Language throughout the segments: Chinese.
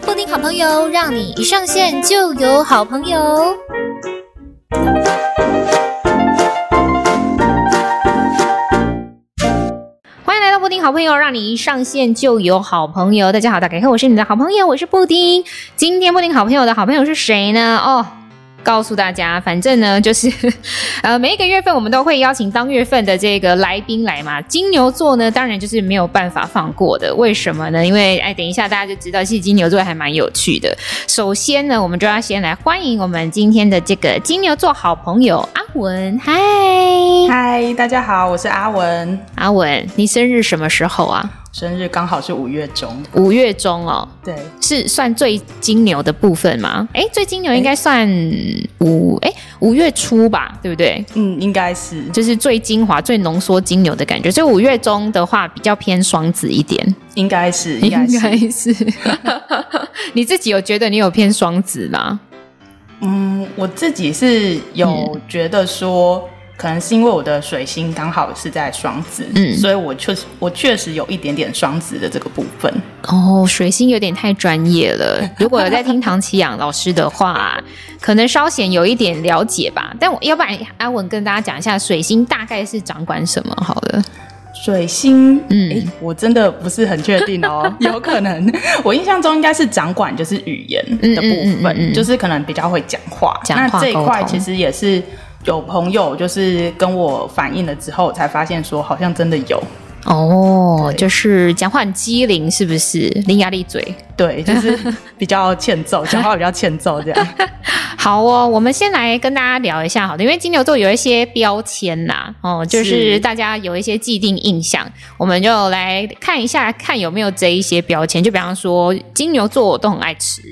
布丁好朋友，让你一上线就有好朋友。欢迎来到布丁好朋友，让你一上线就有好朋友。大家好，大家看，我是你的好朋友，我是布丁。今天布丁好朋友的好朋友是谁呢？哦。告诉大家，反正呢，就是，呃，每一个月份我们都会邀请当月份的这个来宾来嘛。金牛座呢，当然就是没有办法放过的。为什么呢？因为，哎，等一下大家就知道，其实金牛座还蛮有趣的。首先呢，我们就要先来欢迎我们今天的这个金牛座好朋友阿文。嗨，嗨，大家好，我是阿文。阿文，你生日什么时候啊？生日刚好是五月中，五月中哦，对，是算最金牛的部分吗？哎，最金牛应该算五哎五月初吧，对不对？嗯，应该是，就是最精华、最浓缩金牛的感觉。所以五月中的话，比较偏双子一点，应该是，应该是。该是 你自己有觉得你有偏双子吗？嗯，我自己是有觉得说。嗯可能是因为我的水星刚好是在双子，嗯，所以我确实我确实有一点点双子的这个部分。哦，水星有点太专业了。如果有在听唐綺阳老师的话，可能稍显有一点了解吧。但我要不然阿文跟大家讲一下，水星大概是掌管什么？好了，水星，嗯，欸，我真的不是很确定哦，有可能我印象中应该是掌管就是语言的部分，嗯嗯嗯嗯，就是可能比较会讲话。讲话，那这一块其实也是。有朋友就是跟我反映了之后，才发现说好像真的有哦，就是讲话很机灵，是不是？伶牙俐嘴，对，就是比较欠揍，讲话比较欠揍这样。好哦，我们先来跟大家聊一下好的，因为金牛座有一些标签呐，哦，就是大家有一些既定印象，我们就来看一下，看有没有这一些标签。就比方说，金牛座都很爱吃。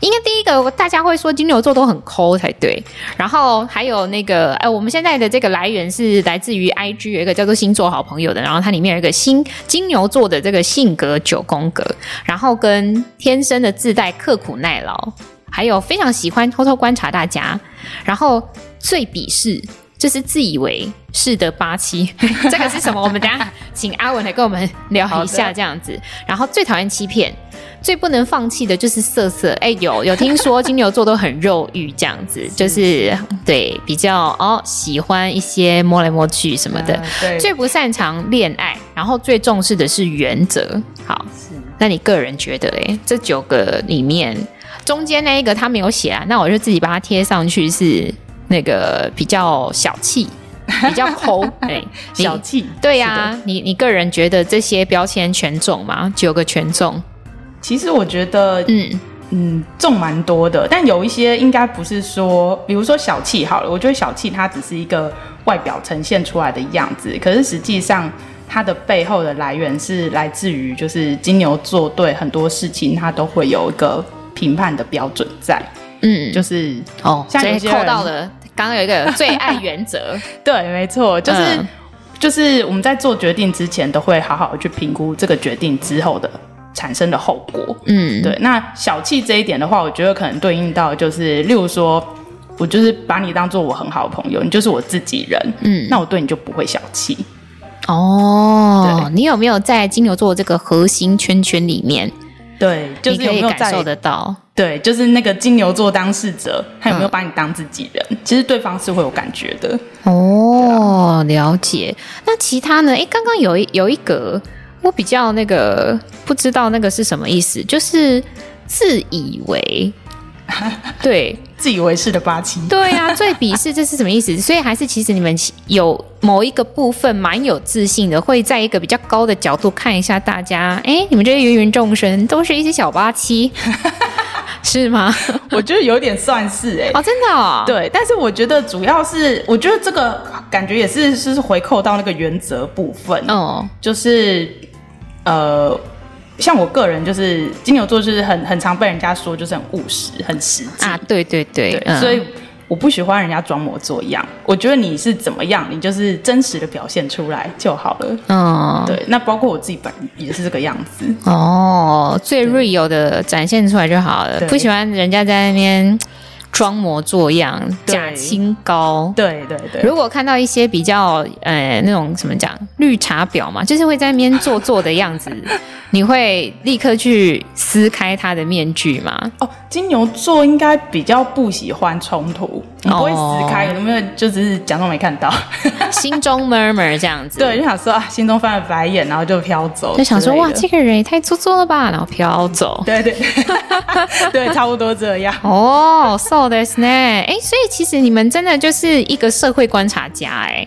应该第一个大家会说金牛座都很抠才对，然后还有那个，哎，我们现在的这个来源是来自于 IG 有一个叫做星座好朋友的，然后它里面有一个新金牛座的这个性格九宫格，然后跟天生的自带刻苦耐劳，还有非常喜欢偷偷观察大家，然后最鄙视就是自以为是的八七，这个是什么？我们等下请阿文来跟我们聊一下这样子，然后最讨厌欺骗。最不能放弃的就是色色，哎，有有听说金牛座都很肉欲这样子，就是对比较哦喜欢一些摸来摸去什么的，嗯、对，最不擅长恋爱，然后最重视的是原则。好，那你个人觉得，哎，这九个里面中间那一个他没有写啊，那我就自己把它贴上去，是那个比较小气，比较抠，哎，小气，对呀、啊，你你个人觉得这些标签全中吗？九个全中。其实我觉得，嗯嗯，中蛮多的，但有一些应该不是说，比如说小气好了，我觉得小气它只是一个外表呈现出来的样子，可是实际上它的背后的来源是来自于，就是金牛座对很多事情它都会有一个评判的标准在，嗯，就是哦，像有些扣到了，刚刚有一个最爱原则，对，没错，就是、嗯、就是我们在做决定之前都会好好去评估这个决定之后的。产生的后果，嗯，对。那小气这一点的话，我觉得可能对应到就是，例如说，我就是把你当做我很好的朋友，你就是我自己人，嗯，那我对你就不会小气。哦，对，你有没有在金牛座这个核心圈圈里面？对，就是有没有感受得到？对，就是那个金牛座当事者，他有没有把你当自己人？嗯，其实对方是会有感觉的。哦，了解。那其他呢？哎，刚刚有一有一个。我比较那个不知道那个是什么意思，就是自以为，对，自以为是的八七，对呀、啊，最鄙视这是什么意思？所以还是其实你们有某一个部分蛮有自信的，会在一个比较高的角度看一下大家，哎，你们这些芸芸众生都是一些小八七，是吗？我觉得有点算是哎、欸，哦，真的、哦，对，但是我觉得主要是，我觉得这个感觉也是是回扣到那个原则部分哦，就是。呃，像我个人就是金牛座，就是很很常被人家说就是很务实、很实际啊。对对对，对嗯、所以我不喜欢人家装模作样。我觉得你是怎么样，你就是真实的表现出来就好了。嗯，对。那包括我自己本也是这个样子。哦，最 real 的展现出来就好了。不喜欢人家在那边装模作样、假清高。对对对。如果看到一些比较呃那种什么讲绿茶婊嘛，就是会在那边做作的样子，你会立刻去撕开他的面具吗？哦，金牛座应该比较不喜欢冲突，你不会死开，有没有？就只是假装没看到，心中 murmur 这样子。对，就想说啊，心中翻了白眼，然后就飘走，就想说哇，这个人也太做作了吧，然后飘走。对对 对，差不多这样。哦，so this 呢？哎，所以其实你们真的就是一个社会观察家，哎，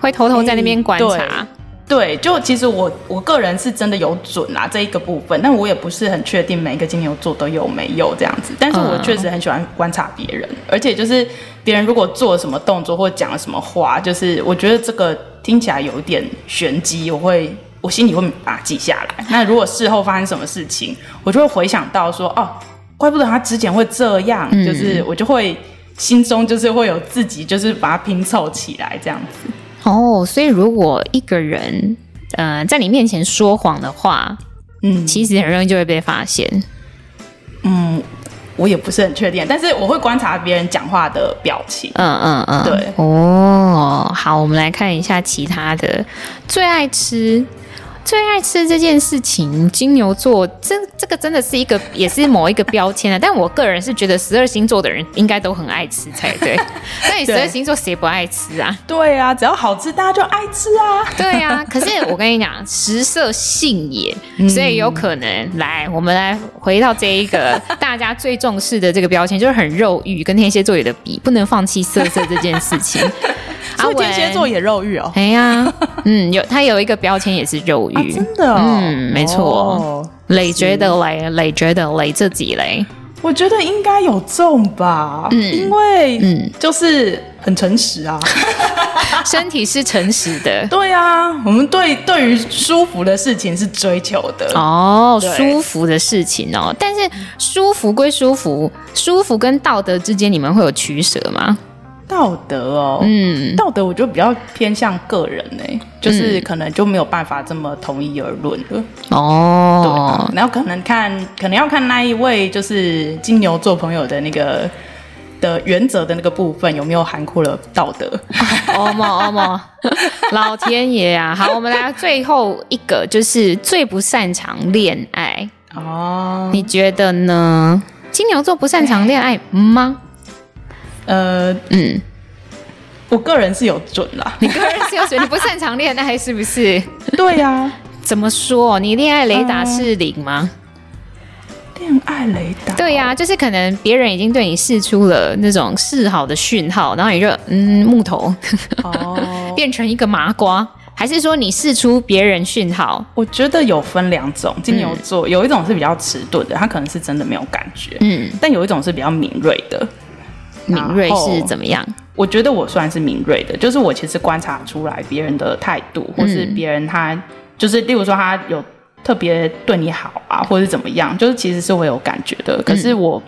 会偷偷在那边观察。对，就其实我我个人是真的有准啊这一个部分，但我也不是很确定每一个金牛座都有没有这样子。但是我确实很喜欢观察别人，而且就是别人如果做了什么动作或讲了什么话，就是我觉得这个听起来有一点玄机，我会我心里会把它记下来。那如果事后发生什么事情，我就会回想到说，哦，怪不得他之前会这样，就是我就会心中就是会有自己就是把它拼凑起来这样子。哦，所以如果一个人，呃，在你面前说谎的话，嗯，其实很容易就会被发现。嗯，我也不是很确定，但是我会观察别人讲话的表情。嗯嗯嗯，对。哦，好，我们来看一下其他的，最爱吃。最爱吃这件事情，金牛座这这个真的是一个，也是某一个标签啊。但我个人是觉得十二星座的人应该都很爱吃才对。那你十二星座谁不爱吃啊？对啊，只要好吃，大家就爱吃啊。对啊，可是我跟你讲，食色性也，所以有可能、嗯、来，我们来回到这一个 大家最重视的这个标签，就是很肉欲，跟天蝎座有的比，不能放弃色色这件事情。所以天蝎座也肉欲哦。哎呀，嗯，有他有一个标签也是肉欲。啊、真的、哦，嗯，没错。磊、哦、觉得累，累觉得累自己累，我觉得应该有中吧，嗯，因为嗯，就是很诚实啊，身体是诚实的，对啊，我们对对于舒服的事情是追求的。哦，舒服的事情哦，但是舒服归舒服，舒服跟道德之间，你们会有取舍吗？道德哦，嗯，道德我觉得比较偏向个人呢、欸，就是可能就没有办法这么统一而论了哦。然后可能看，可能要看那一位就是金牛座朋友的那个的原则的那个部分有没有含括了道德。哦莫哦莫，老天爷啊！好，我们来最后一个，就是最不擅长恋爱哦。你觉得呢？金牛座不擅长恋爱吗？呃嗯，我个人是有准啦。你个人是有准，你不擅长恋爱是不是？对呀、啊。怎么说？你恋爱雷达是零吗？恋、呃、爱雷达？对呀、啊，就是可能别人已经对你试出了那种示好的讯号，然后你就嗯木头哦，变成一个麻瓜，还是说你试出别人讯号？我觉得有分两种，金牛座、嗯、有一种是比较迟钝的，他可能是真的没有感觉，嗯，但有一种是比较敏锐的。敏锐是怎么样？我觉得我算是敏锐的，就是我其实观察出来别人的态度，或是别人他就是，例如说他有特别对你好啊，或是怎么样，就是其实是会有感觉的。可是我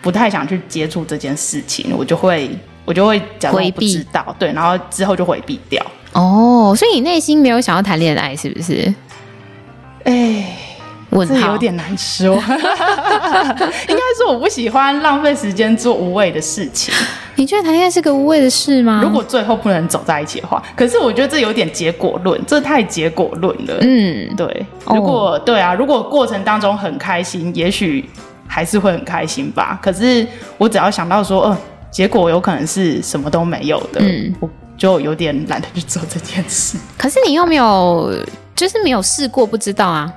不太想去接触这件事情，我就会我就会假装不知道，对，然后之后就回避掉。哦，所以你内心没有想要谈恋爱，是不是？哎。这有点难说，应该是我不喜欢浪费时间做无谓的事情。你觉得谈恋爱是个无谓的事吗？如果最后不能走在一起的话，可是我觉得这有点结果论，这太结果论了。嗯，对。如果、哦、对啊，如果过程当中很开心，也许还是会很开心吧。可是我只要想到说，嗯、呃，结果有可能是什么都没有的，嗯，我就有点懒得去做这件事。可是你又没有，就是没有试过，不知道啊。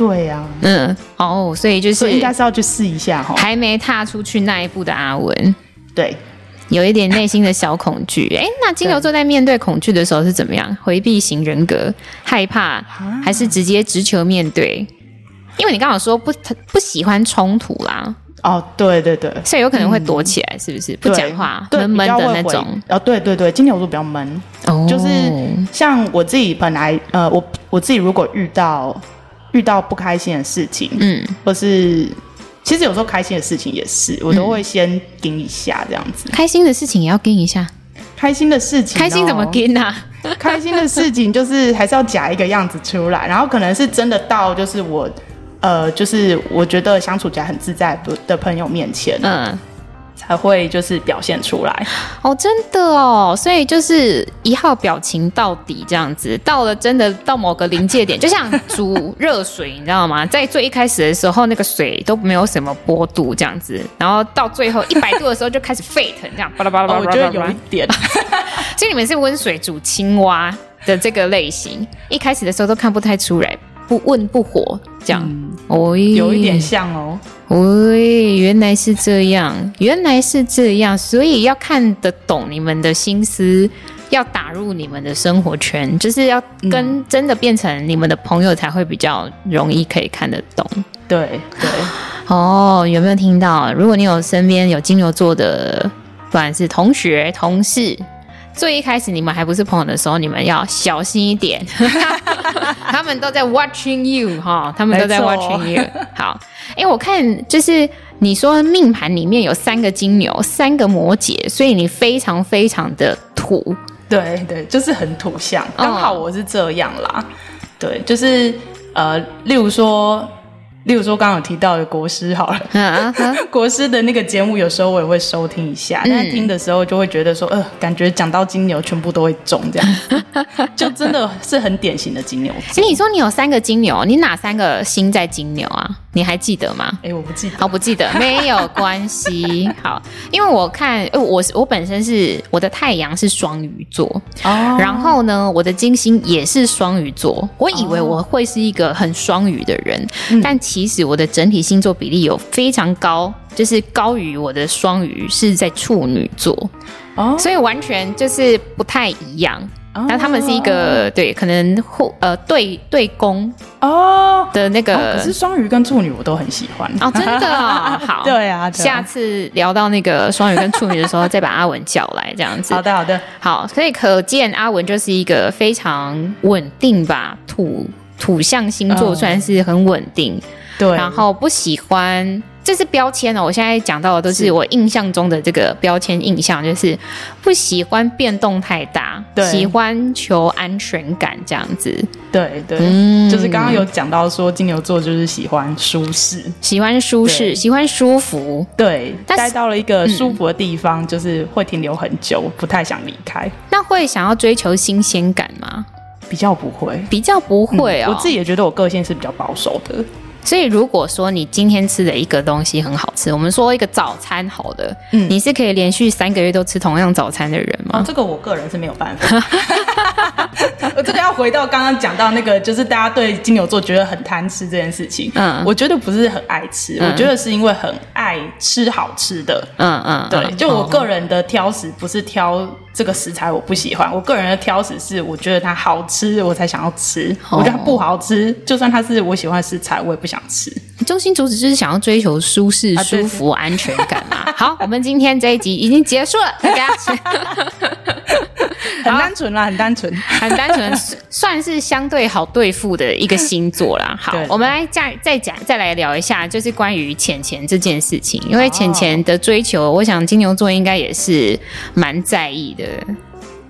对呀、啊，嗯，哦，所以就是应该是要去试一下哈，还没踏出去那一步的阿文，对，有一点内心的小恐惧。哎，那金牛座在面对恐惧的时候是怎么样？回避型人格，害怕，还是直接直球面对？因为你刚好说不不喜欢冲突啦。哦，对对对，所以有可能会躲起来，是不是？不讲话，闷闷的那种。哦，对对对，金牛座比较闷，哦，就是像我自己本来，呃，我我自己如果遇到。遇到不开心的事情，嗯，或是其实有时候开心的事情也是，我都会先盯一下这样子。开心的事情也要盯一下，开心的事情，开心怎么盯啊？开心的事情就是还是要假一个样子出来，然后可能是真的到就是我，呃，就是我觉得相处起来很自在的的朋友面前，嗯，才才会就是表现出来。哦，真的哦，所以就是一号表情到底这样子，到了真的到某个临界点，就像煮热水，你知道吗？在最一开始的时候，那个水都没有什么波度这样子，然后到最后一百度的时候就开始沸腾，这样巴拉巴拉巴拉。我觉得有一点，所以你们是温水煮青蛙的这个类型，一开始的时候都看不太出来。不温不火，这样，哦、嗯，有一点像哦。喂，原来是这样，原来是这样，所以要看得懂你们的心思，要打入你们的生活圈，就是要跟真的变成你们的朋友，才会比较容易可以看得懂。对对，哦，有没有听到？如果你有身边有金牛座的，不管是同学、同事。最一开始你们还不是朋友的时候，你们要小心一点。他们都在 watching you 哈，他们都在 watching you。好，哎，我看就是你说命盘里面有三个金牛，三个摩羯，所以你非常非常的土。对对，就是很土象，刚好我是这样啦。哦、对，就是呃，例如说。例如说，刚刚有提到的国师好了，啊啊、国师的那个节目，有时候我也会收听一下，嗯、但是听的时候就会觉得说，呃，感觉讲到金牛，全部都会中，这样，就真的是很典型的金牛。哎，你说你有三个金牛，你哪三个星在金牛啊？你还记得吗？哎，我不记得，好，不记得，没有关系。好，因为我看，我我本身是我的太阳是双鱼座，哦，然后呢，我的金星也是双鱼座。我以为我会是一个很双鱼的人，哦、但其实我的整体星座比例有非常高，就是高于我的双鱼是在处女座，哦，所以完全就是不太一样。那他们是一个、oh. 对，可能互呃对对宫哦的那个，oh. oh, 可是双鱼跟处女我都很喜欢哦，真的哦，好，对啊，对啊，下次聊到那个双鱼跟处女的时候，再把阿文叫来这样子。好的，好的，好，所以可见阿文就是一个非常稳定吧，土土象星座算是很稳定，oh. 对，然后不喜欢。这是标签哦，我现在讲到的都是我印象中的这个标签印象，就是不喜欢变动太大，对，喜欢求安全感这样子。对对，嗯，就是刚刚有讲到说金牛座就是喜欢舒适，喜欢舒适，喜欢舒服，对，待到了一个舒服的地方，就是会停留很久，嗯、不太想离开。那会想要追求新鲜感吗？比较不会，比较不会哦。我自己也觉得我个性是比较保守的。所以，如果说你今天吃的一个东西很好吃，我们说一个早餐好的，嗯，你是可以连续三个月都吃同样早餐的人吗？哦，这个我个人是没有办法。我这个要回到刚刚讲到那个，就是大家对金牛座觉得很贪吃这件事情。嗯，我觉得不是很爱吃，嗯，我觉得是因为很爱吃好吃的。嗯嗯，对，就我个人的挑食不是挑这个食材我不喜欢，我个人的挑食是我觉得它好吃我才想要吃，我觉得它不好吃，就算它是我喜欢的食材，我也不想吃。中心主旨就是想要追求舒适、舒服、安全感嘛。好，我们今天这一集已经结束了，大家 很单纯啦，很单纯，很单纯，算是相对好对付的一个星座啦。好，我们来再再讲，再来聊一下，就是关于钱钱这件事情。因为钱钱的追求，哦、我想金牛座应该也是蛮在意的。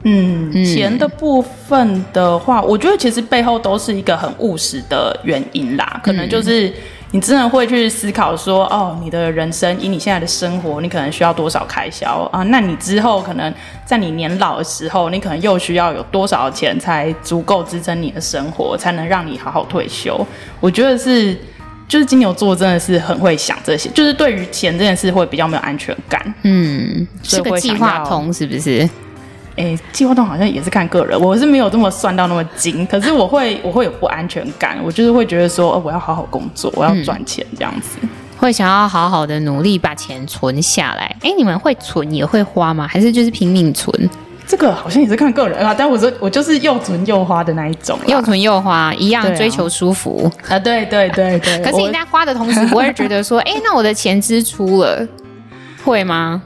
嗯，钱的部分的话，我觉得其实背后都是一个很务实的原因啦，可能就是。嗯你真的会去思考说，哦，你的人生以你现在的生活，你可能需要多少开销啊？那你之后可能在你年老的时候，你可能又需要有多少钱才足够支撑你的生活，才能让你好好退休？我觉得是，就是金牛座真的是很会想这些，就是对于钱这件事会比较没有安全感。嗯，是个计划通是不是？哎，计划通好像也是看个人，我是没有这么算到那么精，可是我会 我会有不安全感，我就是会觉得说，哦，我要好好工作，我要赚钱这样子，会想要好好的努力把钱存下来。哎，你们会存也会花吗？还是就是拼命存？这个好像也是看个人啊，但我说我就是又存又花的那一种，又存又花一样追求舒服啊，对对对对。可是你在花的同时，不会觉得说，哎，那我的钱支出了，会吗？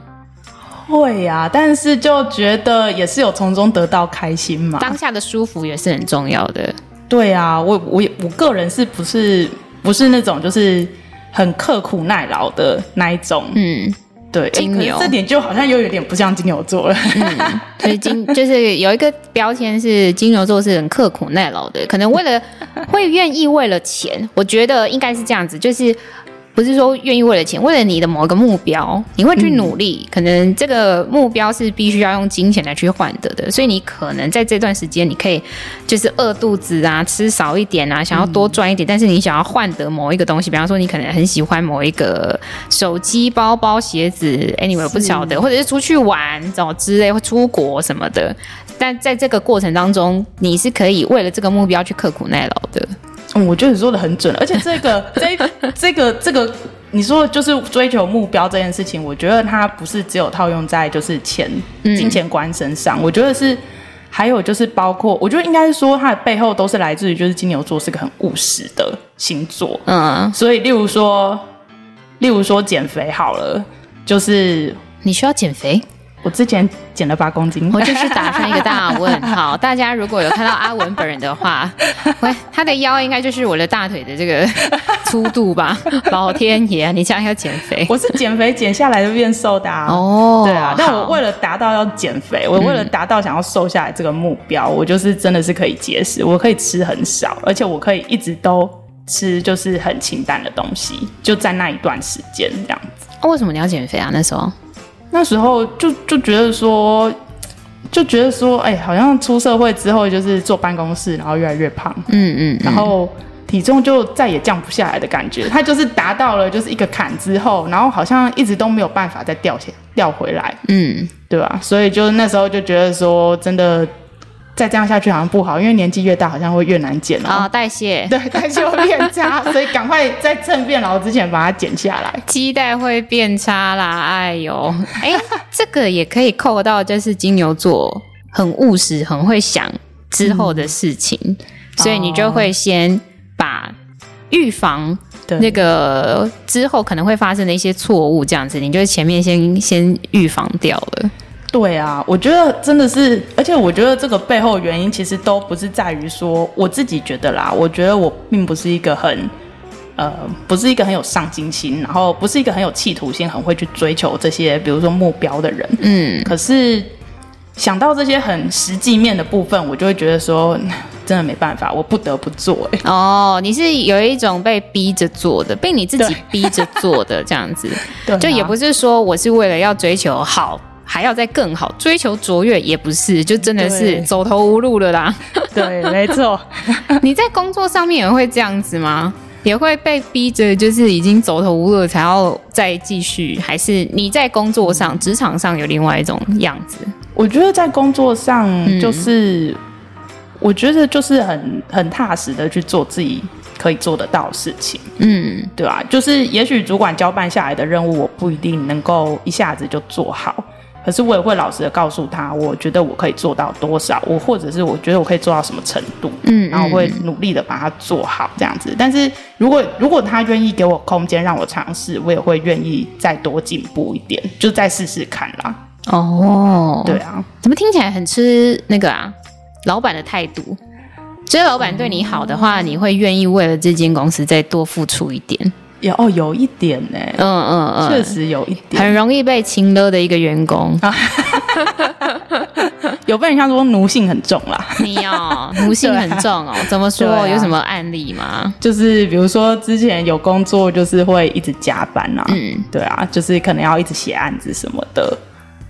会呀、啊，但是就觉得也是有从中得到开心嘛。当下的舒服也是很重要的。对啊，我我我个人是不是不是那种就是很刻苦耐劳的那一种？嗯，对，金牛这点就好像又有点不像金牛座了。嗯，所以金就是有一个标签是金牛座是很刻苦耐劳的，可能为了会愿意为了钱，我觉得应该是这样子，就是。不是说愿意为了钱，为了你的某一个目标，你会去努力。嗯、可能这个目标是必须要用金钱来去换得的，所以你可能在这段时间，你可以就是饿肚子啊，吃少一点啊，想要多赚一点，嗯、但是你想要换得某一个东西，比方说你可能很喜欢某一个手机、包包、鞋子，anyway 不晓得，或者是出去玩这种之类，或出国什么的。但在这个过程当中，你是可以为了这个目标去刻苦耐劳的。嗯，我觉得你说的很准，而且这个、这个、这个、这个，你说就是追求目标这件事情，我觉得它不是只有套用在就是钱、金钱观身上，嗯、我觉得是还有就是包括，我觉得应该是说它的背后都是来自于就是金牛座是个很务实的星座，嗯，所以例如说，例如说减肥好了，就是你需要减肥。我之前减了八公斤，我就是打上一个大问 号。大家如果有看到阿文本人的话，喂，他的腰应该就是我的大腿的这个粗度吧？老天爷，你这样要减肥？我是减肥减下来就变瘦的啊。哦，对啊。但我为了达到要减肥，我为了达到想要瘦下来这个目标，我就是真的是可以节食，我可以吃很少，而且我可以一直都吃就是很清淡的东西，就在那一段时间这样子。哦，为什么你要减肥啊？那时候？那时候就就觉得说，就觉得说，哎、欸，好像出社会之后就是坐办公室，然后越来越胖，嗯嗯，嗯然后体重就再也降不下来的感觉。他就是达到了就是一个坎之后，然后好像一直都没有办法再掉下掉回来，嗯，对吧？所以就那时候就觉得说，真的。再这样下去好像不好，因为年纪越大好像会越难减啊，代谢。对代谢会变差，所以赶快在趁变老之前把它减下来。基代会变差啦，哎呦，哎、欸，这个也可以扣到，就是金牛座很务实，很会想之后的事情，嗯、所以你就会先把预防那个之后可能会发生的一些错误，这样子，你就前面先先预防掉了。对啊，我觉得真的是，而且我觉得这个背后原因其实都不是在于说我自己觉得啦，我觉得我并不是一个很，呃，不是一个很有上进心，然后不是一个很有企图心，很会去追求这些，比如说目标的人。嗯，可是想到这些很实际面的部分，我就会觉得说，真的没办法，我不得不做。哎，哦，你是有一种被逼着做的，被你自己逼着做的这样子，对，就也不是说我是为了要追求好。还要再更好，追求卓越也不是，就真的是走投无路了啦。对，没错。你在工作上面也会这样子吗？也会被逼着，就是已经走投无路了才要再继续？还是你在工作上、职场上有另外一种样子？我觉得在工作上，就是、嗯、我觉得就是很很踏实的去做自己可以做得到的事情。嗯，对吧、啊？就是也许主管交办下来的任务，我不一定能够一下子就做好。可是我也会老实的告诉他，我觉得我可以做到多少，我或者是我觉得我可以做到什么程度，嗯，然后我会努力的把它做好这样子。但是如果如果他愿意给我空间让我尝试，我也会愿意再多进步一点，就再试试看啦。哦，对啊，怎么听起来很吃那个啊？老板的态度，所以老板对你好的话，你会愿意为了这间公司再多付出一点。有哦，有一点呢，嗯嗯嗯，确实有一点，很容易被情勒的一个员工，有被人家说奴性很重啦。你哦，奴性很重哦，啊、怎么说？啊、有什么案例吗？就是比如说之前有工作，就是会一直加班啊，嗯，对啊，就是可能要一直写案子什么的，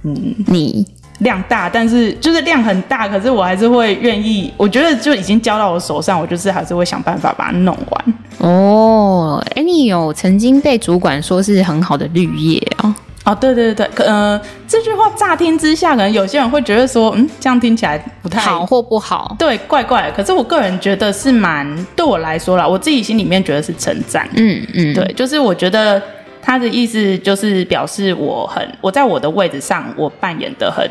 嗯，你。量大，但是就是量很大，可是我还是会愿意。我觉得就已经交到我手上，我就是还是会想办法把它弄完。哦，哎，你有曾经被主管说是很好的绿叶哦？哦，对对对对，呃，这句话乍听之下，可能有些人会觉得说，嗯，这样听起来不太好或不好，对，怪怪的。可是我个人觉得是蛮，对我来说啦，我自己心里面觉得是称赞。嗯嗯，对，就是我觉得。他的意思就是表示我很，我在我的位置上，我扮演的很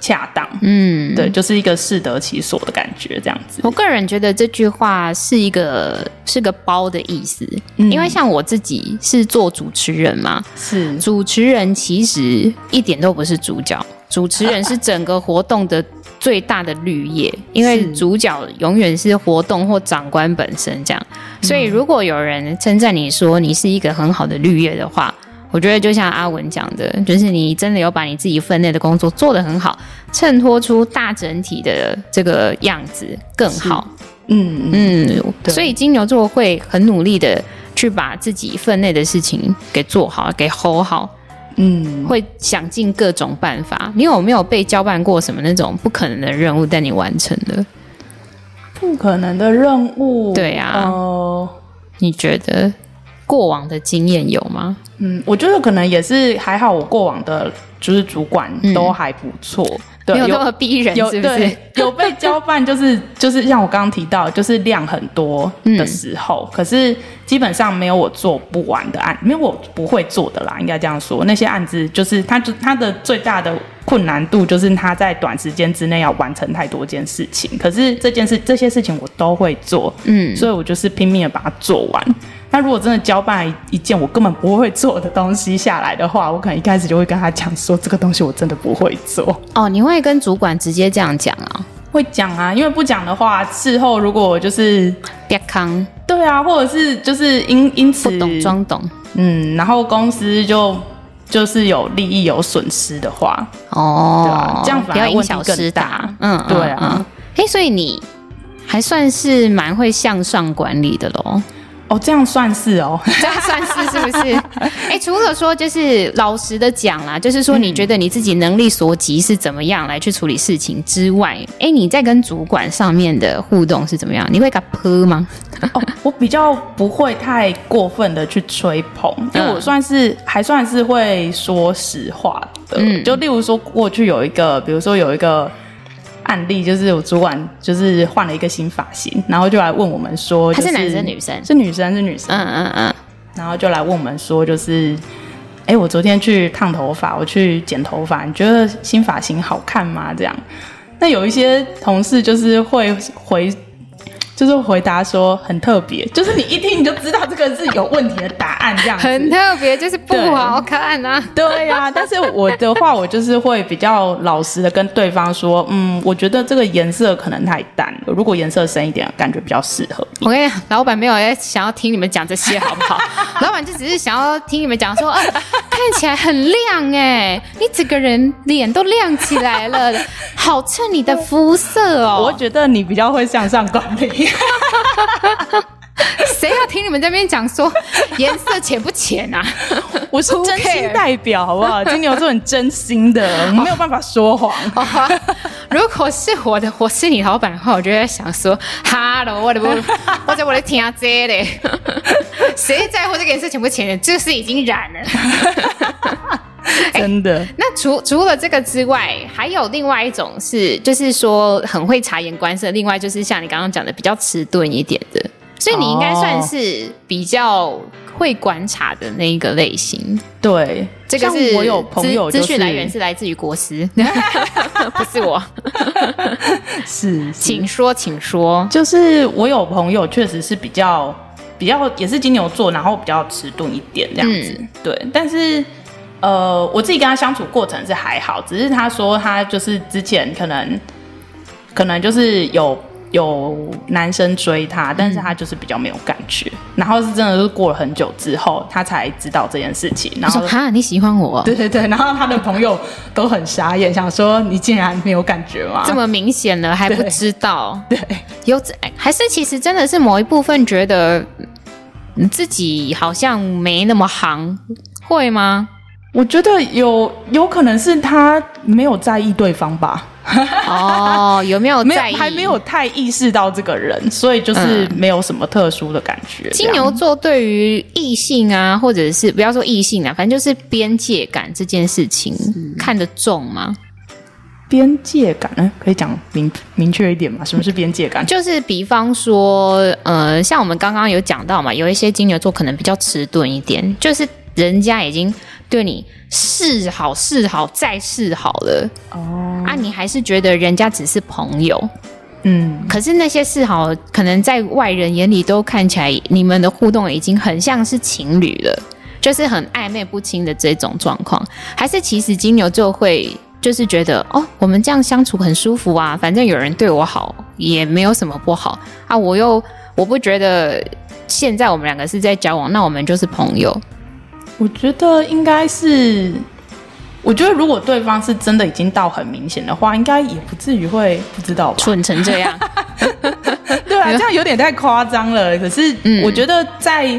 恰当。嗯，对，就是一个适得其所的感觉，这样子。我个人觉得这句话是一个是个包的意思，嗯，因为像我自己是做主持人嘛，是主持人其实一点都不是主角，主持人是整个活动的最大的绿叶，因为主角永远是活动或长官本身这样。所以，如果有人称赞你说你是一个很好的绿叶的话，我觉得就像阿文讲的，就是你真的有把你自己分内的工作做得很好，衬托出大整体的这个样子更好。嗯嗯，所以金牛座会很努力的去把自己分内的事情给做好，给 hold 好。嗯，会想尽各种办法。你有没有被交办过什么那种不可能的任务，但你完成了？不可能的任务，对啊。呃，你觉得过往的经验有吗？嗯，我觉得可能也是还好，我过往的就是主管都还不错。嗯对，没有那么逼人，是不是？有被交办，就是 就是像我刚刚提到，就是量很多的时候，嗯、可是基本上没有我做不完的案，没有我不会做的啦，应该这样说。那些案子就是他，就他的最大的困难度就是他在短时间之内要完成太多件事情，可是这件事这些事情我都会做，嗯，所以我就是拼命的把它做完。那如果真的交办一件我根本不会做的东西下来的话，我可能一开始就会跟他讲说，这个东西我真的不会做。哦，你会跟主管直接这样讲啊？会讲啊，因为不讲的话，事后如果就是别康，对啊，或者是就是因因此不懂装懂，嗯，然后公司就就是有利益有损失的话，哦，对啊，这样反而问题更大。嗯，对啊，哎、嗯，所以你还算是蛮会向上管理的喽。哦，这样算是哦，这样算是是不是？哎，除了说就是老实的讲啦，就是说你觉得你自己能力所及是怎么样来去处理事情之外，哎，你在跟主管上面的互动是怎么样？你会给他泼吗？哦，我比较不会太过分的去吹捧，因为我算是还算是会说实话的。嗯，就例如说过去有一个，比如说有一个。案例就是我主管就是换了一个新发型，然后就来问我们说，就是，他是男生女生？是女生，是女生。嗯嗯嗯。然后就来问我们说，就是，哎，我昨天去烫头发，我去剪头发，你觉得新发型好看吗？这样。那有一些同事就是会回。就是回答说很特别，就是你一听你就知道这个是有问题的答案，这样子。很特别，就是不好看啊。对呀、啊，但是我的话，我就是会比较老实的跟对方说，嗯，我觉得这个颜色可能太淡了，如果颜色深一点，感觉比较适合。我跟你讲，老板没有想要听你们讲这些，好不好？老板就只是想要听你们讲说，啊，看起来很亮哎，你整个人脸都亮起来了，好衬你的肤色哦。我觉得你比较会向上管理。谁要听你们这边讲说颜色浅不浅啊？我是 真心代表，好不好？金牛座很真心的，没有办法说谎。如果是我的，我是你老板的话，我就在想说，Hello，我的不，或者我的听啊这嘞，谁在乎这个颜色浅不浅？就是已经染了。真的？欸、那除除了这个之外，还有另外一种是，就是说很会察言观色。另外就是像你刚刚讲的，比较迟钝一点的，所以你应该算是比较会观察的那一个类型。对，这个是我有朋友资讯来源是来自于国师，不是我。是，是，请说，请说。就是我有朋友确实是比较比较也是金牛座，然后比较迟钝一点这样子。嗯、对，但是。呃，我自己跟他相处过程是还好，只是他说他就是之前可能可能就是有有男生追他，但是他就是比较没有感觉，嗯、然后是真的是过了很久之后，他才知道这件事情。然后说哈，你喜欢我？对对对，然后他的朋友都很傻眼，想说你竟然没有感觉吗？这么明显了还不知道？对，对有还是其实真的是某一部分觉得自己好像没那么行，会吗？我觉得有有可能是他没有在意对方吧。哦，有没有在意？还没有太意识到这个人，所以就是没有什么特殊的感觉。嗯、金牛座对于异性啊，或者是不要说异性啊，反正就是边界感这件事情看得重吗？边界感呢，可以讲明明确一点吗？什么是边界感？就是比方说，呃，像我们刚刚有讲到嘛，有一些金牛座可能比较迟钝一点，就是人家已经。对你示好示好再示好了。哦，oh. 啊，你还是觉得人家只是朋友，嗯，可是那些示好可能在外人眼里都看起来你们的互动已经很像是情侣了，就是很暧昧不清的这种状况，还是其实金牛就会就是觉得哦，我们这样相处很舒服啊，反正有人对我好也没有什么不好。啊，我又我不觉得现在我们两个是在交往，那我们就是朋友。我觉得应该是，我觉得如果对方是真的已经到很明显的话，应该也不至于会不知道吧？蠢成这样，对啊，这样有点太夸张了。可是我觉得在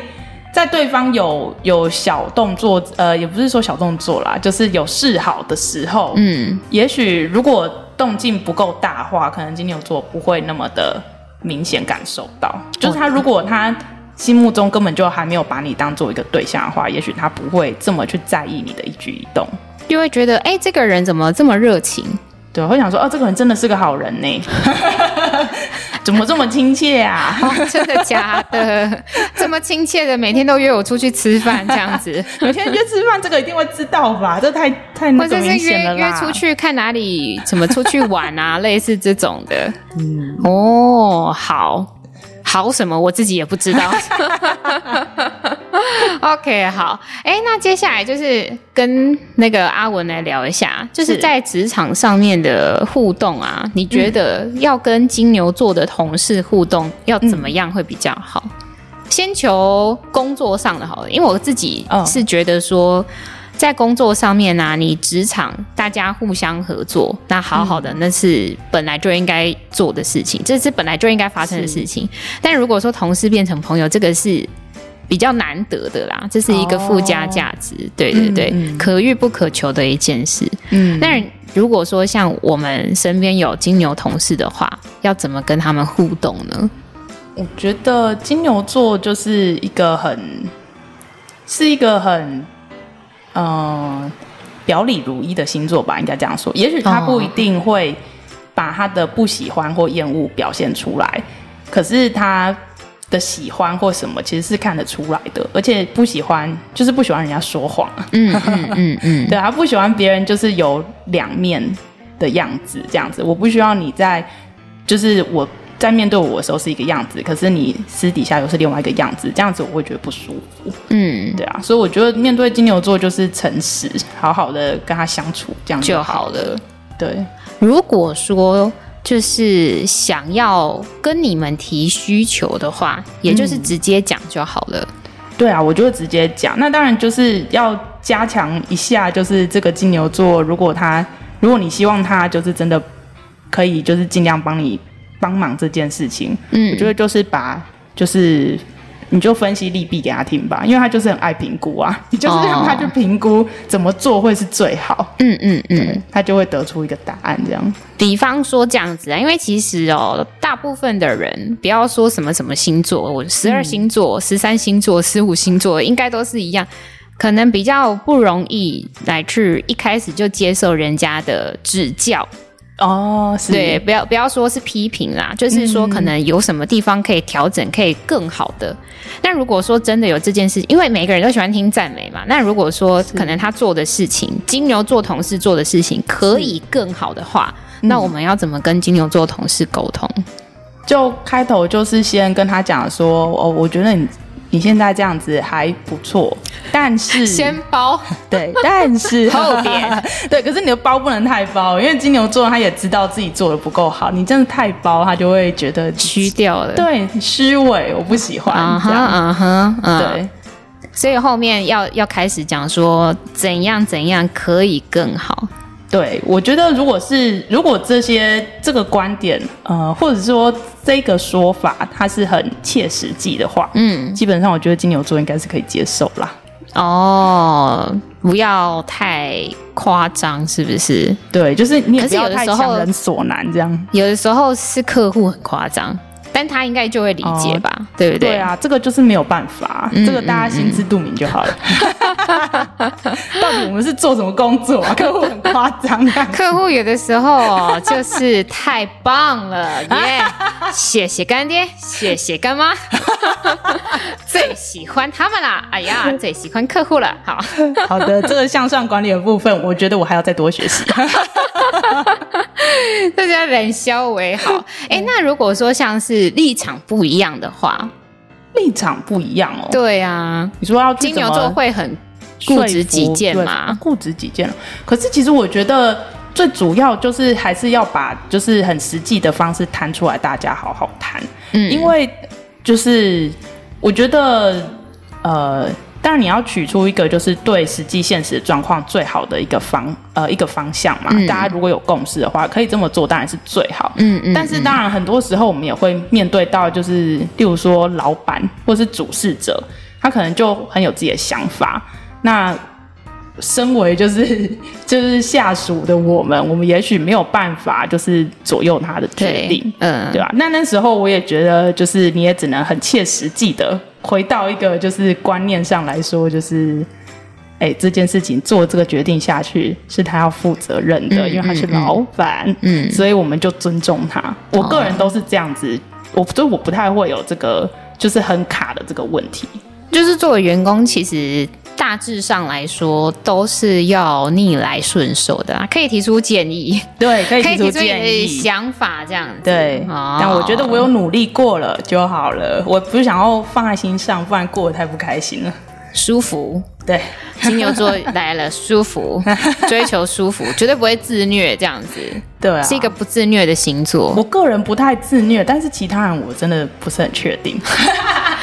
在对方有有小动作，呃，也不是说小动作啦，就是有示好的时候，嗯，也许如果动静不够大的话，可能金牛座不会那么的明显感受到。就是他如果他心目中根本就还没有把你当做一个对象的话，也许他不会这么去在意你的一举一动，就会觉得，哎、欸，这个人怎么这么热情？对，会想说，哦，这个人真的是个好人呢。怎么这么亲切啊？哦、真的假的？这么亲切的，每天都约我出去吃饭，这样子，每天约吃饭，这个一定会知道吧？这太太那个明显了。约约出去看哪里？怎么出去玩啊？类似这种的。嗯，哦，好。好什么？我自己也不知道。OK，好，哎、欸，那接下来就是跟那个阿文来聊一下，就是在职场上面的互动啊。你觉得要跟金牛座的同事互动，要怎么样会比较好？嗯、先求工作上的好了，因为我自己是觉得说。哦在工作上面呢、啊，你职场大家互相合作，那好好的，那是本来就应该做的事情，这是本来就应该发生的事情。但如果说同事变成朋友，这个是比较难得的啦，这是一个附加价值，哦、对对对，嗯嗯、可遇不可求的一件事。嗯，但如果说像我们身边有金牛同事的话，要怎么跟他们互动呢？我觉得金牛座就是一个很，是一个很。嗯，表里如一的星座吧，应该这样说。也许他不一定会把他的不喜欢或厌恶表现出来，可是他的喜欢或什么其实是看得出来的。而且不喜欢就是不喜欢人家说谎。嗯嗯嗯嗯，对，他不喜欢别人就是有两面的样子这样子。我不需要你在，就是我。在面对我的时候是一个样子，可是你私底下又是另外一个样子，这样子我会觉得不舒服。嗯，对啊，所以我觉得面对金牛座就是诚实，好好的跟他相处，这样就好了。对，如果说就是想要跟你们提需求的话，也就是直接讲就好了。嗯，对啊，我就会直接讲。那当然就是要加强一下，就是这个金牛座，如果他，如果你希望他就是真的可以，就是尽量帮你。帮忙这件事情，嗯，我觉得就是把，就是你就分析利弊给他听吧，因为他就是很爱评估啊，你就是让他去评估怎么做会是最好，嗯嗯嗯，他就会得出一个答案这样。比方说这样子啊，因为其实哦，大部分的人不要说什么什么星座，我十二星座、十三星座、十五星座，应该都是一样，可能比较不容易来去一开始就接受人家的指教。哦，是对，不要不要说是批评啦，就是说可能有什么地方可以调整，可以更好的。那如果说真的有这件事，因为每个人都喜欢听赞美嘛。那如果说可能他做的事情，金牛座同事做的事情可以更好的话，那我们要怎么跟金牛座同事沟通？就开头就是先跟他讲说，哦，我觉得你。你现在这样子还不错，但是 先包 对，但是 后边对，可是你的包不能太包，因为金牛座他也知道自己做的不够好，你真的太包，他就会觉得虚掉了，对，虚伪，我不喜欢，uh huh, 这样，嗯哼，对，所以后面要要开始讲说怎样怎样可以更好。对，我觉得如果是如果这些这个观点，呃，或者说这个说法，它是很切实际的话，嗯，基本上我觉得金牛座应该是可以接受啦。哦，不要太夸张，是不是？对，就是你也不要太强人所难这样。有的时候是客户很夸张。但他应该就会理解吧，哦、对不对？对啊，这个就是没有办法，嗯、这个大家心知肚明就好了。嗯、到底我们是做什么工作啊？客户很夸张，客户有的时候就是太棒了，耶、yeah！谢谢干爹，谢谢干妈，最喜欢他们啦！哎呀，最喜欢客户了。好好的，这个向上管理的部分，我觉得我还要再多学习。大家人消为好。哎、欸，那如果说像是立场不一样的话，立场不一样哦。对啊，你说要金牛座会很固执己见吗？固执己见。可是其实我觉得最主要就是还是要把就是很实际的方式谈出来，大家好好谈。嗯，因为就是我觉得呃。当然，你要取出一个就是对实际现实状况最好的一个方呃一个方向嘛。嗯、大家如果有共识的话，可以这么做，当然是最好。嗯嗯。嗯，但是当然，很多时候我们也会面对到，就是例如说老板或是主事者，他可能就很有自己的想法。那身为就是 就是下属的我们，我们也许没有办法就是左右他的决定，嗯，对吧？那那时候我也觉得，就是你也只能很切实际的回到一个就是观念上来说，就是，哎，这件事情做这个决定下去是他要负责任的，嗯、因为他是老板，嗯，所以我们就尊重他。我个人都是这样子，我所以我不太会有这个就是很卡的这个问题。就是作为员工，其实。大致上来说，都是要逆来顺受的啊，可以提出建议，对，可以 提出建议、想法这样子，对。哦、但我觉得我有努力过了就好了，我不想要放在心上，不然过得太不开心了。舒服，对，金牛座来了，舒服，追求舒服，绝对不会自虐这样子，对、啊，是一个不自虐的星座。我个人不太自虐，但是其他人我真的不是很确定。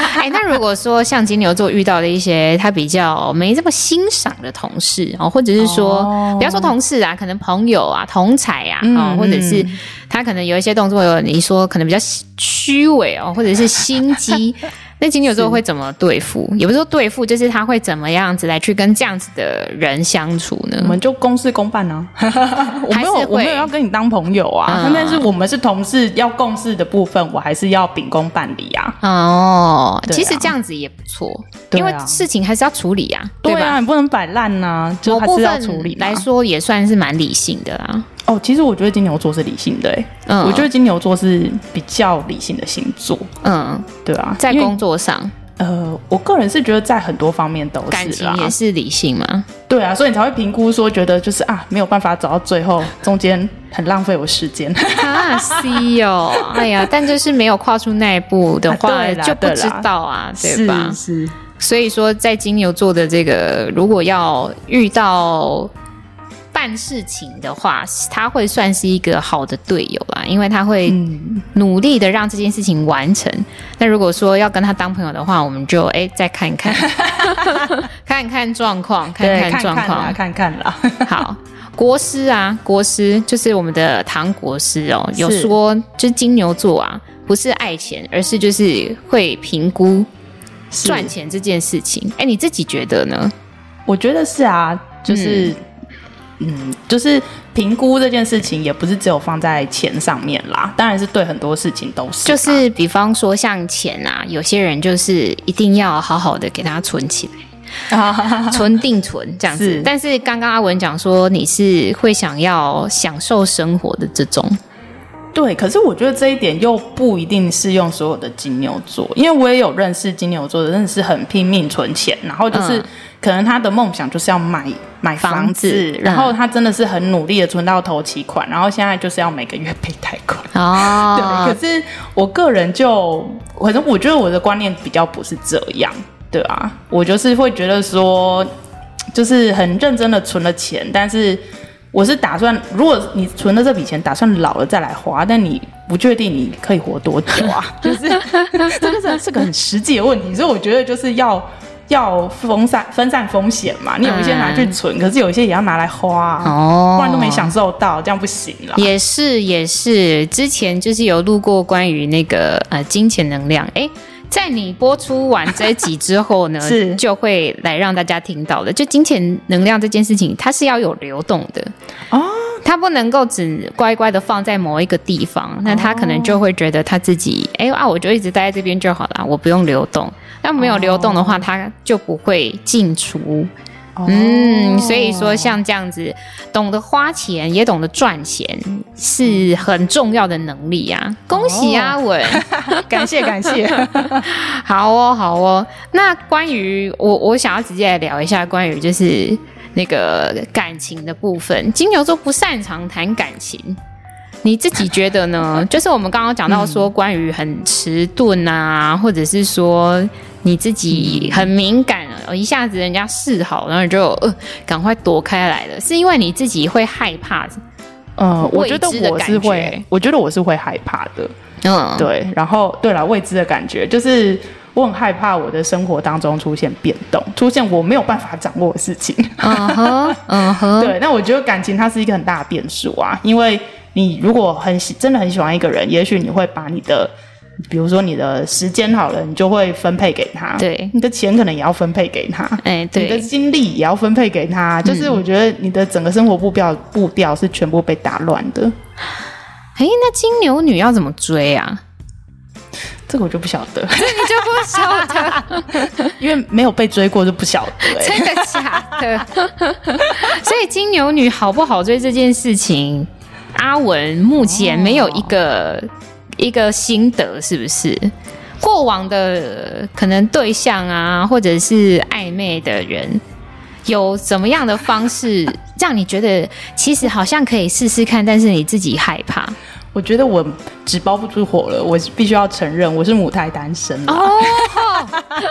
哎，那如果说像金牛座遇到的一些他比较没这么欣赏的同事哦，或者是说，哦、不要说同事啊，可能朋友啊、同才啊，嗯、哦，或者是他可能有一些动作，有你说可能比较虚伪哦，或者是心机。那金牛座会怎么对付？也不是说对付，就是他会怎么样子来去跟这样子的人相处呢？我们就公事公办呢、啊。我没有，我没有要跟你当朋友啊。嗯、但是我们是同事，要共事的部分，我还是要秉公办理啊。哦，啊、其实这样子也不错，啊、因为事情还是要处理啊。对，啊？你不能摆烂呐，就还是要处理。来说也算是蛮理性的啦。哦，其实我觉得金牛座是理性的，嗯，我觉得金牛座是比较理性的星座，嗯，对啊，在工作上，呃，我个人是觉得在很多方面都是，感情也是理性嘛，对啊，所以你才会评估说，觉得就是啊，没有办法走到最后，中间很浪费我时间。啊，C 哦，哎呀，但就是没有跨出那一步的话，就不知道啊，对吧？是，所以说在金牛座的这个，如果要遇到。办事情的话，他会算是一个好的队友啦，因为他会努力的让这件事情完成。那、嗯、如果说要跟他当朋友的话，我们就哎再看看，看看状况，看看状况，看看啦。好，国师啊，国师就是我们的唐国师哦，有说就是金牛座啊，不是爱钱，而是就是会评估赚钱这件事情。哎是，你自己觉得呢？我觉得是啊，就是。嗯嗯，就是评估这件事情，也不是只有放在钱上面啦，当然是对很多事情都是。就是比方说像钱啊，有些人就是一定要好好的给他存起来，存定存这样子。是但是刚刚阿文讲说你是会想要享受生活的这种，对。可是我觉得这一点又不一定适用所有的金牛座，因为我也有认识金牛座的，真的是很拼命存钱，然后就是。嗯可能他的梦想就是要买买房子，房子然后他真的是很努力的存到头期款，然后现在就是要每个月背贷款。哦，对。可是我个人就，反正我觉得我的观念比较不是这样，对啊，我就是会觉得说，就是很认真的存了钱，但是我是打算，如果你存了这笔钱，打算老了再来花，但你不确定你可以活多久啊，就是这个是是个很实际的问题，所以我觉得就是要。要分散分散风险嘛？你有一些拿去存，嗯、可是有一些也要拿来花哦，不然都没享受到，这样不行了。也是也是，之前就是有录过关于那个呃金钱能量，哎，在你播出完这一集之后呢，是就会来让大家听到的。就金钱能量这件事情，它是要有流动的哦，它不能够只乖乖的放在某一个地方，那他可能就会觉得他自己哎啊，我就一直待在这边就好了，我不用流动。那没有流动的话，它就不会进出。Oh. 嗯，所以说像这样子，懂得花钱也懂得赚钱，是很重要的能力啊！恭喜阿文，感谢感谢。好哦，好哦。那关于我，我想要直接来聊一下关于就是那个感情的部分。金牛座不擅长谈感情。你自己觉得呢？就是我们刚刚讲到说，关于很迟钝啊，嗯、或者是说你自己很敏感，一下子人家示好，然后就呃赶快躲开来了，是因为你自己会害怕？嗯，我觉得我是会，我觉得我是会害怕的。嗯，对。然后，对了，未知的感觉，就是我很害怕我的生活当中出现变动，出现我没有办法掌握的事情。嗯哼，嗯哼。对，那我觉得感情它是一个很大的变数啊，因为。你如果很喜，真的很喜欢一个人，也许你会把你的比如说你的时间好了，你就会分配给他。对，你的钱可能也要分配给他。哎，对，你的精力也要分配给他。嗯、就是我觉得你的整个生活步调步调是全部被打乱的。哎，那金牛女要怎么追啊？这个我就不晓得，这你就不晓得，因为没有被追过就不晓得。真的假的？所以金牛女好不好追这件事情，阿文目前没有一个、哦、一个心得，是不是？过往的可能对象啊，或者是暧昧的人，有怎么样的方式让你觉得其实好像可以试试看，但是你自己害怕？我觉得我纸包不住火了，我必须要承认我是母胎单身哦，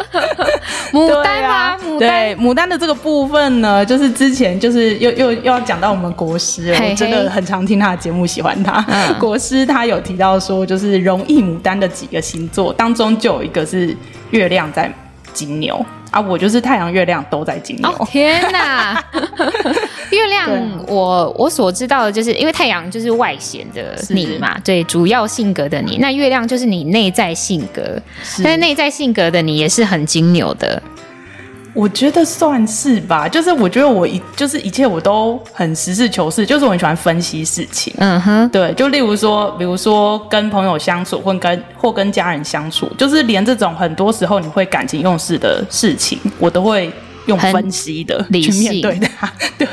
牡丹吗？牡丹？对牡丹的这个部分呢，就是之前就是又又又要讲到我们国师，我真的很常听他的节目，喜欢他。嗯、国师他有提到说，就是容易牡丹的几个星座当中，就有一个是月亮在金牛。啊，我就是太阳、月亮都在金牛。哦、天哪！月亮我，我我所知道的就是，因为太阳就是外显的你嘛，对，主要性格的你。那月亮就是你内在性格，但是内在性格的你也是很金牛的。我觉得算是吧，就是我觉得我一就是一切我都很实事求是，就是我很喜欢分析事情。嗯哼，对，就例如说，比如说跟朋友相处，或跟或跟家人相处，就是连这种很多时候你会感情用事的事情，我都会用分析的去面对它。对，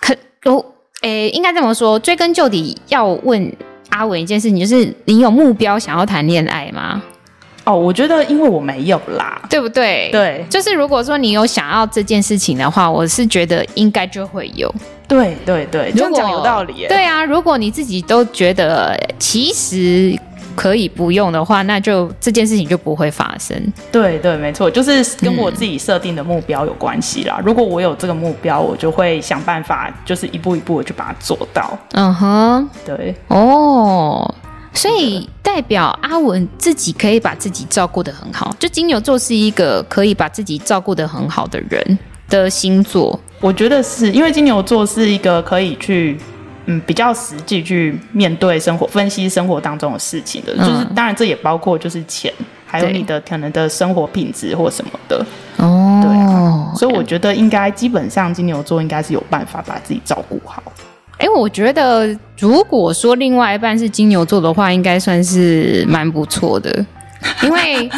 可我诶，应该这么说，追根究底要问阿文一件事情，就是你有目标想要谈恋爱吗？哦，我觉得因为我没有啦，对不对？对，就是如果说你有想要这件事情的话，我是觉得应该就会有。对对对，这样讲有道理耶。对啊，如果你自己都觉得其实可以不用的话，那就这件事情就不会发生。对对，没错，就是跟我自己设定的目标有关系啦。嗯。如果我有这个目标，我就会想办法，就是一步一步的去把它做到。嗯哼，对，哦。所以代表阿文自己可以把自己照顾得很好，就金牛座是一个可以把自己照顾得很好的人的星座。我觉得是因为金牛座是一个可以去嗯比较实际去面对生活、分析生活当中的事情的，嗯、就是当然这也包括就是钱，还有你的可能的生活品质或什么的。哦，对啊，所以我觉得应该基本上金牛座应该是有办法把自己照顾好。哎，我觉得如果说另外一半是金牛座的话，应该算是蛮不错的。因为，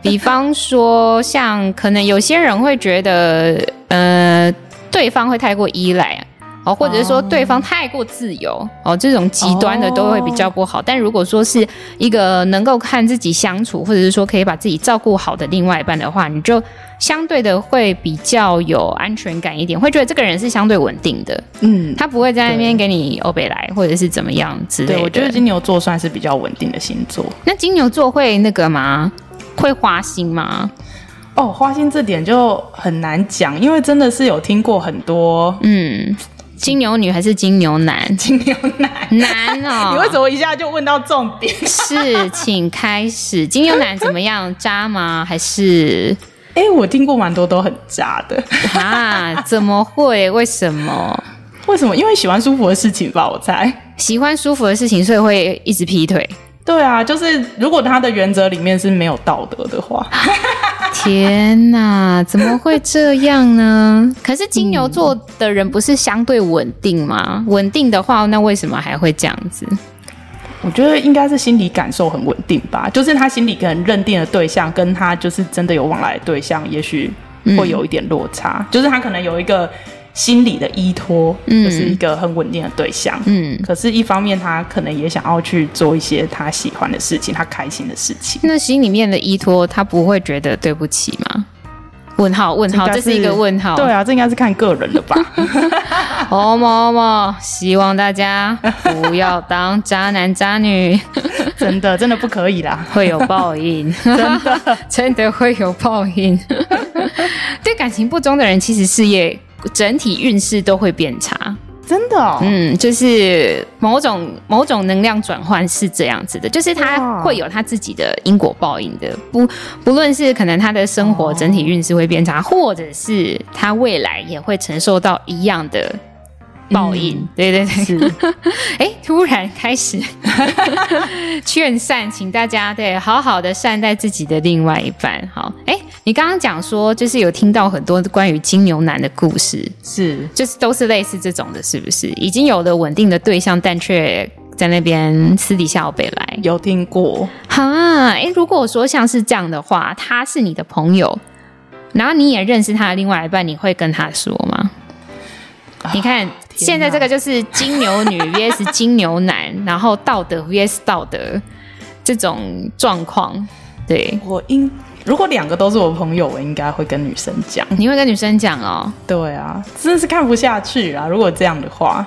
比方说，像可能有些人会觉得，呃，对方会太过依赖哦，或者是说对方太过自由哦，这种极端的都会比较不好。Oh. 但如果说是一个能够看自己相处，或者是说可以把自己照顾好的另外一半的话，你就。相对的会比较有安全感一点，会觉得这个人是相对稳定的，嗯，他不会在那边给你欧北来或者是怎么样之类的。对，我觉得金牛座算是比较稳定的星座。那金牛座会那个吗？会花心吗？哦，花心这点就很难讲，因为真的是有听过很多，嗯，金牛女还是金牛男？金牛男，男哦，你为什么一下就问到重点？是，请开始。金牛男怎么样？渣吗？还是？哎，我听过蛮多都很渣的啊！怎么会？为什么？为什么？因为喜欢舒服的事情吧，我猜。喜欢舒服的事情，所以会一直劈腿。对啊，就是如果他的原则里面是没有道德的话，天哪，怎么会这样呢？可是金牛座的人不是相对稳定吗？稳定的话，那为什么还会这样子？我觉得应该是心理感受很稳定吧，就是他心里可能认定的对象跟他就是真的有往来的对象，也许会有一点落差。嗯、就是他可能有一个心理的依托，嗯，就是一个很稳定的对象，嗯。可是，一方面他可能也想要去做一些他喜欢的事情，他开心的事情。那心里面的依托，他不会觉得对不起吗？问号问号，这是，一个问号。对啊，这应该是看个人的吧。哦么哦么，希望大家不要当渣男渣女，真的真的不可以啦，会有报应，真的真的会有报应。对感情不忠的人，其实事业整体运势都会变差。真的、哦，嗯，就是某种某种能量转换是这样子的，就是他会有他自己的因果报应的，不不论是可能他的生活整体运势会变差，或者是他未来也会承受到一样的报应。嗯、对对对，是。哎，突然开始 劝善，请大家对好好的善待自己的另外一半。好，哎，你刚刚讲说，就是有听到很多关于金牛男的故事，是，就是都是类似这种的，是不是？已经有了稳定的对象，但却在那边私底下有被来，有听过？哈，哎，如果说像是这样的话，他是你的朋友。然后你也认识他的另外一半，你会跟他说吗？啊、你看现在这个就是金牛女 vs 金牛男，然后道德 vs 道德这种状况。对，我应如果两个都是我朋友，我应该会跟女生讲。你会跟女生讲哦？对啊，真的是看不下去啊！如果这样的话，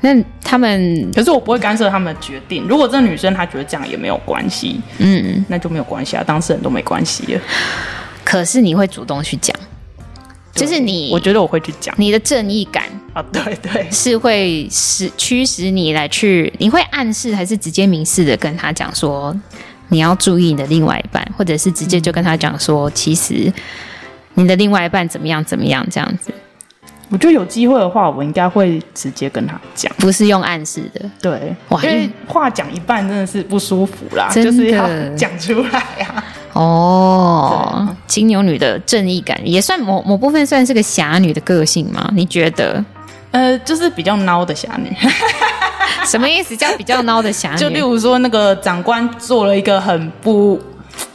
那他们可是我不会干涉他们的决定。如果这个女生她觉得这样也没有关系，嗯，那就没有关系啊，当事人都没关系了。可是你会主动去讲，就是你，我觉得我会去讲。你的正义感啊，对对，是会使驱使你来去，你会暗示还是直接明示的跟他讲说，你要注意你的另外一半，或者是直接就跟他讲说，其实你的另外一半怎么样怎么样这样子。我觉得有机会的话，我应该会直接跟他讲，不是用暗示的，对，哇，因为话讲一半真的是不舒服啦，就是要讲出来呀。哦，金牛女的正义感也算某某部分算是个侠女的个性吗？你觉得？呃，就是比较孬的侠女。什么意思？叫比较孬的侠女？就例如说，那个长官做了一个很不，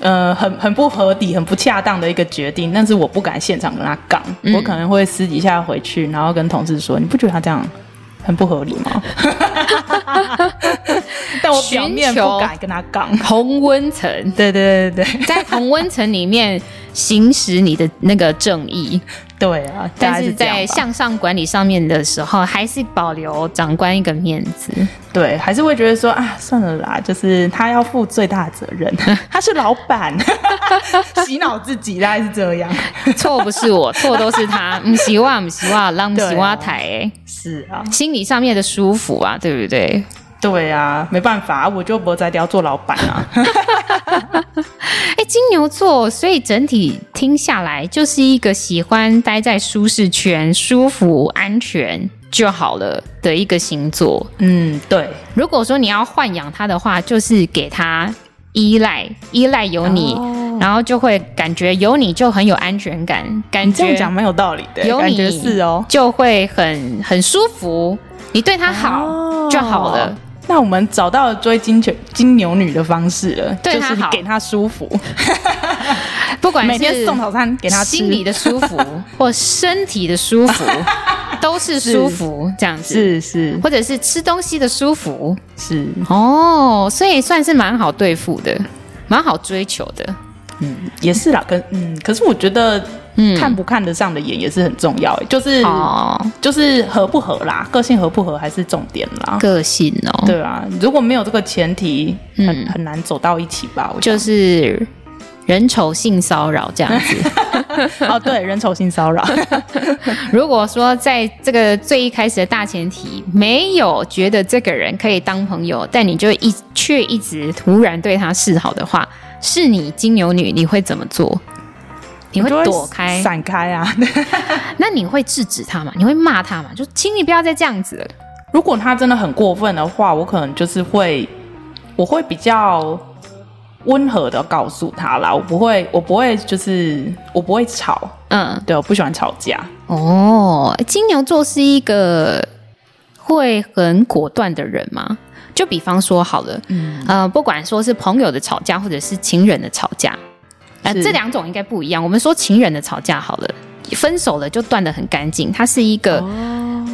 呃，很很不合理、很不恰当的一个决定，但是我不敢现场跟他杠，嗯、我可能会私底下回去，然后跟同事说：“你不觉得他这样？”很不合理吗？但我表面不敢跟他杠。同温层，对对对对，在同温层里面行使你的那个正义。对啊，但是在向上管理上面的时候，还是保留长官一个面子。对，还是会觉得说啊，算了啦，就是他要负最大的责任，他是老板，洗脑自己大概是这样。错不是我，错都是他。唔希望，唔希望，让唔希望台。是啊，心理上面的舒服啊，对不对？对啊，没办法，我就不再要做老板啊。哎，金牛座，所以整体听下来就是一个喜欢待在舒适圈、舒服、安全就好了的一个星座。嗯，对。如果说你要豢养他的话，就是给他依赖，依赖有你，哦、然后就会感觉有你就很有安全感，感觉这样讲蛮有道理的。有你是哦，就会很很舒服，你对他好就好了。哦那我们找到了追金犬金牛女的方式了，对就是给他舒服，不管是每天送早餐给他吃，心里的舒服 或身体的舒服，都是舒服这样子，是是，或者是吃东西的舒服，是。哦，所以算是蛮好对付的，蛮好追求的，嗯，也是啦，跟嗯，可是我觉得。嗯，看不看得上的眼也是很重要，就是哦，就是合不合啦，个性合不合还是重点啦。个性哦，对啊，如果没有这个前提，很、嗯、很难走到一起吧。我就是人丑性骚扰这样子。哦，对，人丑性骚扰。如果说在这个最一开始的大前提没有觉得这个人可以当朋友，但你就一却一直突然对他示好的话，是你金牛女，你会怎么做？你会躲开、闪开啊？那你会制止他吗？你会骂他吗？就请你不要再这样子了。如果他真的很过分的话，我可能就是会，我会比较温和的告诉他啦。我不会，我不会，就是我不会吵。嗯，对，我不喜欢吵架。哦，金牛座是一个会很果断的人吗？就比方说好了，嗯，呃，不管说是朋友的吵架，或者是情人的吵架。呃，这两种应该不一样。我们说情人的吵架好了，分手了就断得很干净。它是一个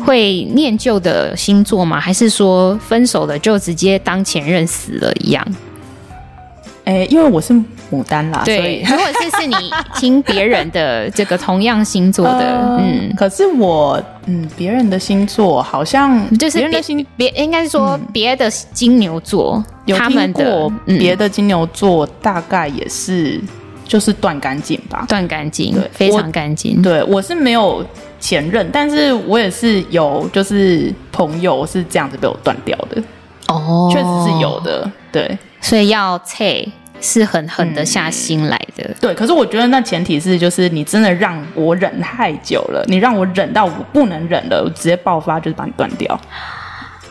会念旧的星座吗？还是说分手了就直接当前任死了一样？哎，因为我是牡丹啦，对。所以如果是是你 听别人的这个同样星座的，呃、嗯，可是我嗯，别人的星座好像就是别人的星别应该是说别的金牛座，有听过别的金牛座，嗯、大概也是。就是断干净吧，断干净，对，非常干净。对，我是没有前任，但是我也是有，就是朋友是这样子被我断掉的。哦，确实是有的。对，所以要切是很狠的下心来的。对，可是我觉得那前提是，就是你真的让我忍太久了，你让我忍到我不能忍了，我直接爆发，就是把你断掉。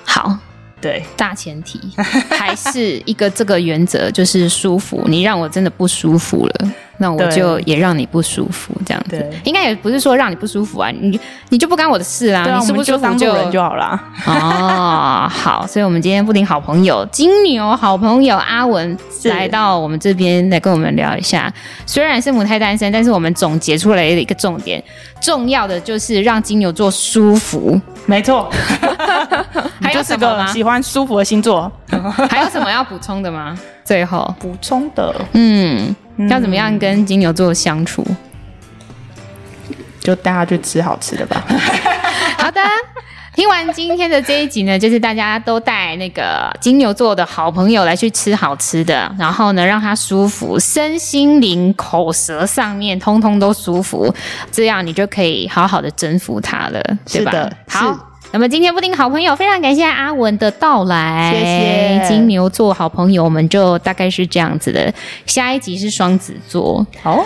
好。对，大前提还是一个这个原则，就是舒服。你让我真的不舒服了，那我就也让你不舒服，这样子。对，应该也不是说让你不舒服啊，你你就不干我的事啦。你是不舒服就人就好了。哦，好，所以我们今天布丁好朋友金牛好朋友阿文来到我们这边来跟我们聊一下。虽然是母胎单身，但是我们总结出来的一个重点，重要的就是让金牛座舒服。没错。还有什么喜欢舒服的星座，还有什么要补充的吗？最后补充的，嗯，要怎么样跟金牛座相处？就带他去吃好吃的吧。好的，听完今天的这一集呢，就是大家都带那个金牛座的好朋友来去吃好吃的，然后呢，让他舒服，身心灵、口舌上面通通都舒服，这样你就可以好好的征服他了，对吧？是的，好。那么今天布丁好朋友，非常感谢阿文的到来。谢谢金牛座好朋友，我们就大概是这样子的。下一集是双子座，哦，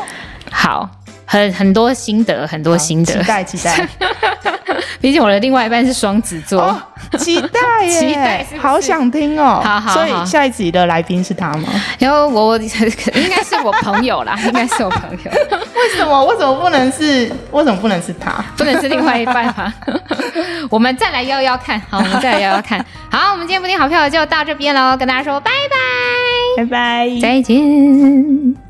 好。很很多心得，很多心得，期待期待。毕竟我的另外一半是双子座，哦、期待耶，期待是是，好想听哦。好好好，所以下一集的来宾是他吗？然后我应该是我朋友啦，应该是我朋友。为什么？为什么不能是？为什么不能是他？不能是另外一半吗？我们再来邀邀看，好，我们再来邀邀看。好，我们今天布丁好票就到这边喽，跟大家说拜拜，拜拜，再见。